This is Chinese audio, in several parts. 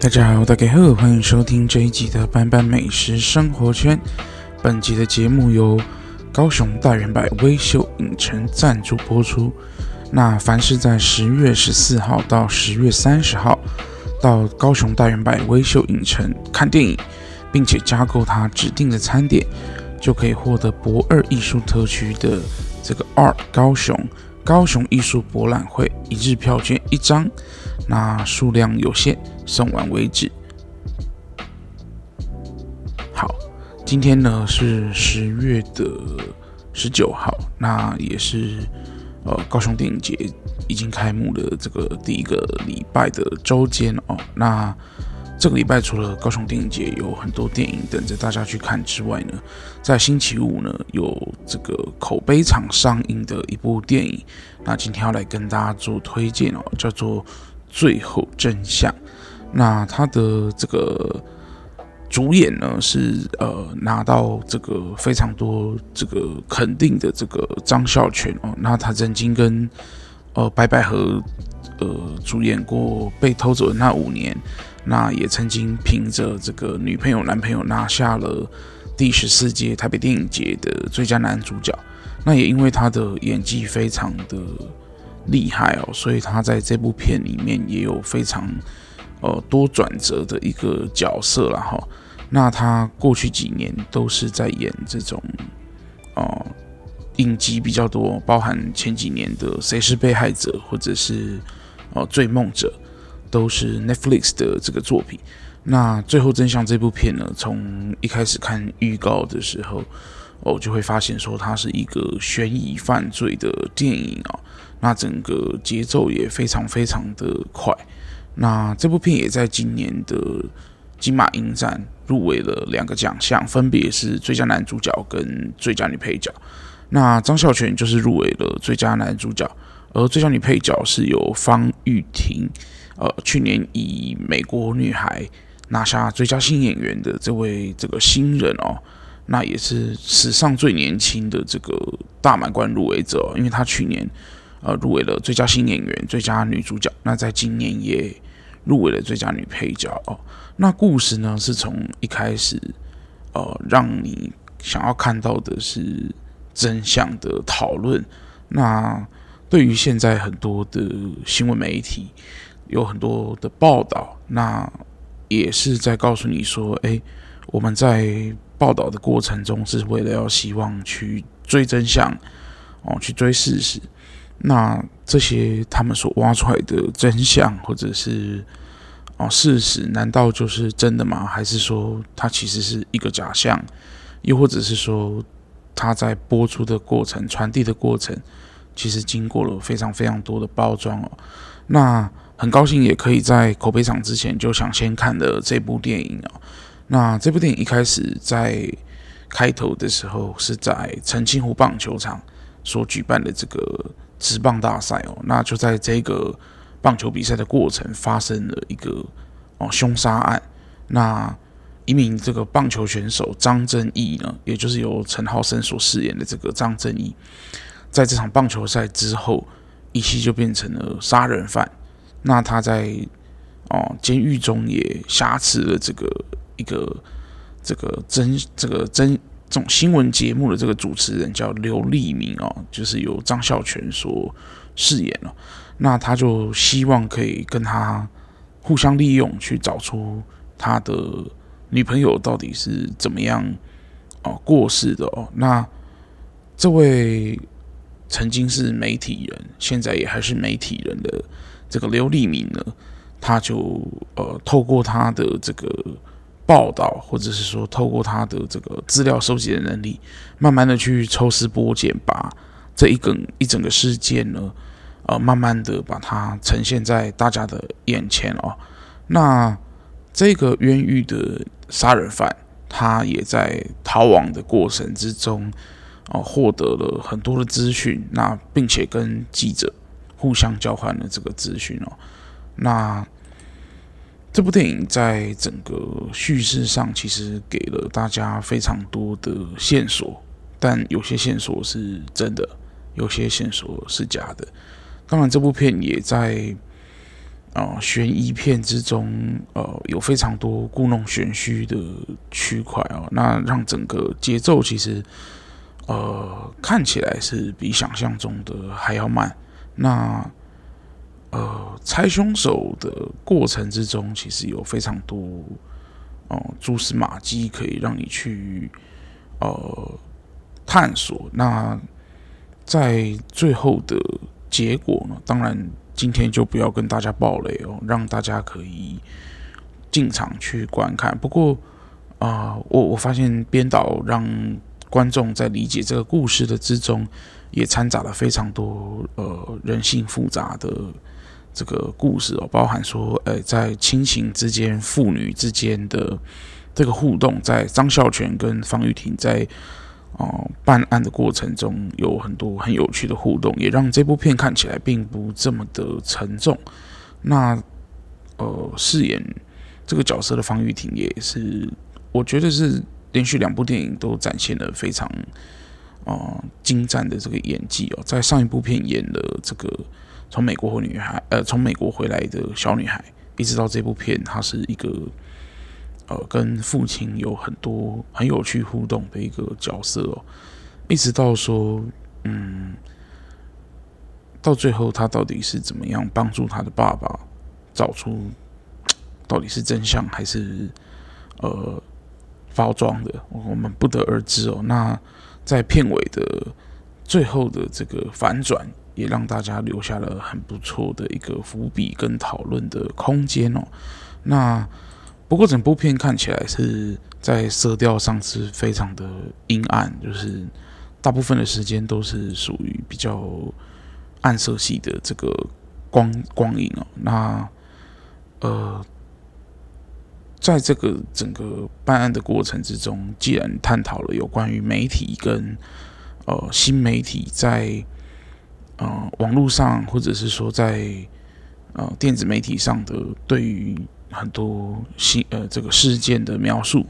大家好，大家好，欢迎收听这一集的班班美食生活圈。本集的节目由高雄大远百威秀影城赞助播出。那凡是在十月十四号到十月三十号到高雄大远百威秀影城看电影，并且加购他指定的餐点，就可以获得博二艺术特区的这个二高雄高雄艺术博览会一日票券一张。那数量有限，送完为止。好，今天呢是十月的十九号，那也是呃高雄电影节已经开幕的这个第一个礼拜的周间哦。那这个礼拜除了高雄电影节有很多电影等着大家去看之外呢，在星期五呢有这个口碑场上映的一部电影，那今天要来跟大家做推荐哦，叫做。最后真相，那他的这个主演呢是呃拿到这个非常多这个肯定的这个张孝全哦，那他曾经跟呃白百合呃主演过《被偷走的那五年》，那也曾经凭着这个女朋友男朋友拿下了第十四届台北电影节的最佳男主角，那也因为他的演技非常的。厉害哦，所以他在这部片里面也有非常呃多转折的一个角色了哈。那他过去几年都是在演这种哦、呃、影集比较多，包含前几年的《谁是被害者》或者是哦、呃《罪梦者》，都是 Netflix 的这个作品。那最后真相这部片呢，从一开始看预告的时候，哦就会发现说它是一个悬疑犯罪的电影啊。那整个节奏也非常非常的快，那这部片也在今年的金马影展入围了两个奖项，分别是最佳男主角跟最佳女配角。那张孝全就是入围了最佳男主角，而最佳女配角是由方玉婷，呃，去年以《美国女孩》拿下最佳新演员的这位这个新人哦，那也是史上最年轻的这个大满贯入围者，因为他去年。呃，入围了最佳新演员、最佳女主角。那在今年也入围了最佳女配角哦。那故事呢，是从一开始，呃，让你想要看到的是真相的讨论。那对于现在很多的新闻媒体有很多的报道，那也是在告诉你说，哎，我们在报道的过程中是为了要希望去追真相，哦，去追事实。那这些他们所挖出来的真相，或者是哦事实，难道就是真的吗？还是说它其实是一个假象？又或者是说，它在播出的过程、传递的过程，其实经过了非常非常多的包装哦。那很高兴也可以在口碑场之前就想先看的这部电影哦。那这部电影一开始在开头的时候是在澄清湖棒球场所举办的这个。职棒大赛哦，那就在这个棒球比赛的过程发生了一个哦凶杀案。那一名这个棒球选手张正义呢，也就是由陈浩森所饰演的这个张正义，在这场棒球赛之后，一夕就变成了杀人犯。那他在哦监狱中也挟持了这个一个这个真这个真。这种新闻节目的这个主持人叫刘立明哦，就是由张孝全所饰演了。那他就希望可以跟他互相利用，去找出他的女朋友到底是怎么样哦过世的哦。那这位曾经是媒体人，现在也还是媒体人的这个刘立明呢，他就呃透过他的这个。报道，或者是说透过他的这个资料收集的能力，慢慢的去抽丝剥茧，把这一个一整个事件呢，呃，慢慢的把它呈现在大家的眼前哦。那这个冤狱的杀人犯，他也在逃亡的过程之中，哦，获得了很多的资讯，那并且跟记者互相交换了这个资讯哦，那。这部电影在整个叙事上，其实给了大家非常多的线索，但有些线索是真的，有些线索是假的。当然，这部片也在啊、呃、悬疑片之中，呃，有非常多故弄玄虚的区块哦，那让整个节奏其实呃看起来是比想象中的还要慢。那呃猜凶手的过程之中，其实有非常多哦、蛛丝马迹可以让你去呃探索。那在最后的结果呢，当然。今天就不要跟大家爆雷哦，让大家可以进场去观看。不过啊、我我发现编导让观众在理解这个故事的之中，也掺杂了非常多呃人性复杂的这个故事哦，包含说，呃，在亲情之间、父女之间的这个互动，在张孝全跟方玉婷在。哦，办案的过程中有很多很有趣的互动，也让这部片看起来并不这么的沉重。那呃，饰演这个角色的方玉婷也是，我觉得是连续两部电影都展现了非常啊、呃、精湛的这个演技哦。在上一部片演了这个从美国女孩，呃，从美国回来的小女孩，一直到这部片，她是一个。呃，跟父亲有很多很有趣互动的一个角色哦，一直到说，嗯，到最后他到底是怎么样帮助他的爸爸找出到底是真相还是呃包装的，我们不得而知哦。那在片尾的最后的这个反转，也让大家留下了很不错的一个伏笔跟讨论的空间哦。那。不过整部片看起来是在色调上是非常的阴暗，就是大部分的时间都是属于比较暗色系的这个光光影哦。那呃，在这个整个办案的过程之中，既然探讨了有关于媒体跟呃新媒体在呃网络上，或者是说在呃电子媒体上的对于。很多新呃这个事件的描述，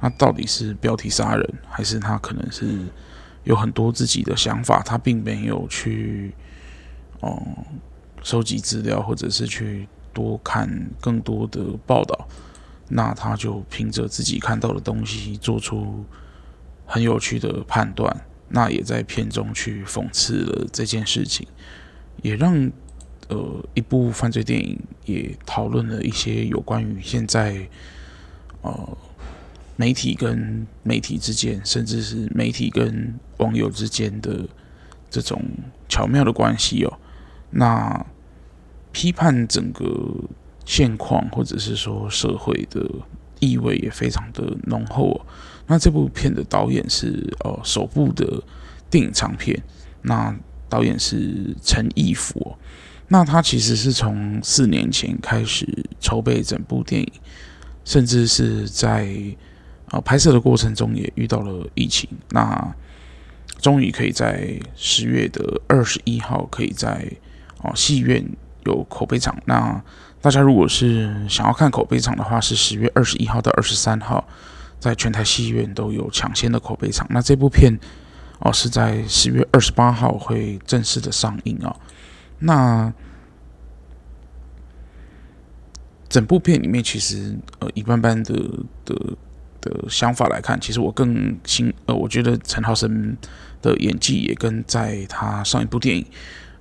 他到底是标题杀人，还是他可能是有很多自己的想法？他并没有去哦、收集资料，或者是去多看更多的报道，那他就凭着自己看到的东西做出很有趣的判断，那也在片中去讽刺了这件事情，也让。呃，一部犯罪电影也讨论了一些有关于现在呃媒体跟媒体之间，甚至是媒体跟网友之间的这种巧妙的关系哦。那批判整个现况或者是说社会的意味也非常的浓厚哦。那这部片的导演是呃首部的电影长片，那导演是陈义福。那他其实是从四年前开始筹备整部电影，甚至是在啊拍摄的过程中也遇到了疫情。那终于可以在十月的二十一号，可以在哦戏院有口碑场。那大家如果是想要看口碑场的话，是十月二十一号到二十三号，在全台戏院都有抢先的口碑场。那这部片哦是在十月二十八号会正式的上映啊。那整部片里面，其实呃一般般的的的想法来看，其实我更新呃，我觉得陈浩生的演技也跟在他上一部电影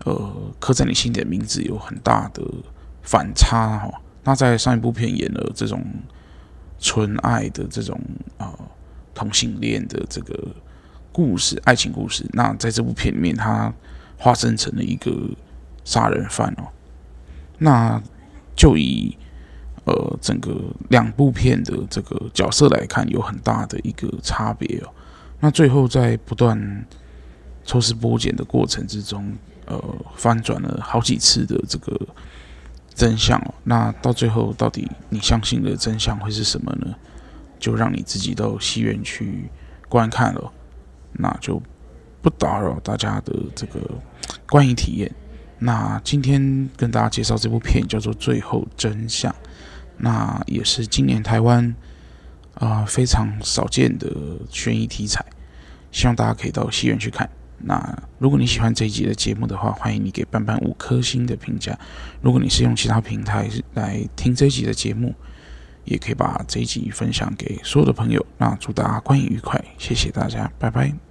呃刻在你心底的名字有很大的反差哈。那在上一部片演了这种纯爱的这种啊、呃、同性恋的这个故事，爱情故事，那在这部片里面，他化身成了一个。杀人犯哦，那就以呃整个两部片的这个角色来看，有很大的一个差别哦。那最后在不断抽丝剥茧的过程之中，呃，翻转了好几次的这个真相哦。那到最后，到底你相信的真相会是什么呢？就让你自己到戏院去观看了，那就不打扰大家的这个观影体验。那今天跟大家介绍这部片叫做《最后真相》，那也是今年台湾啊、非常少见的悬疑题材，希望大家可以到戏院去看。那如果你喜欢这一集的节目的话，欢迎你给班班五颗星的评价。如果你是用其他平台来听这一集的节目，也可以把这一集分享给所有的朋友。那祝大家观影愉快，谢谢大家，拜拜。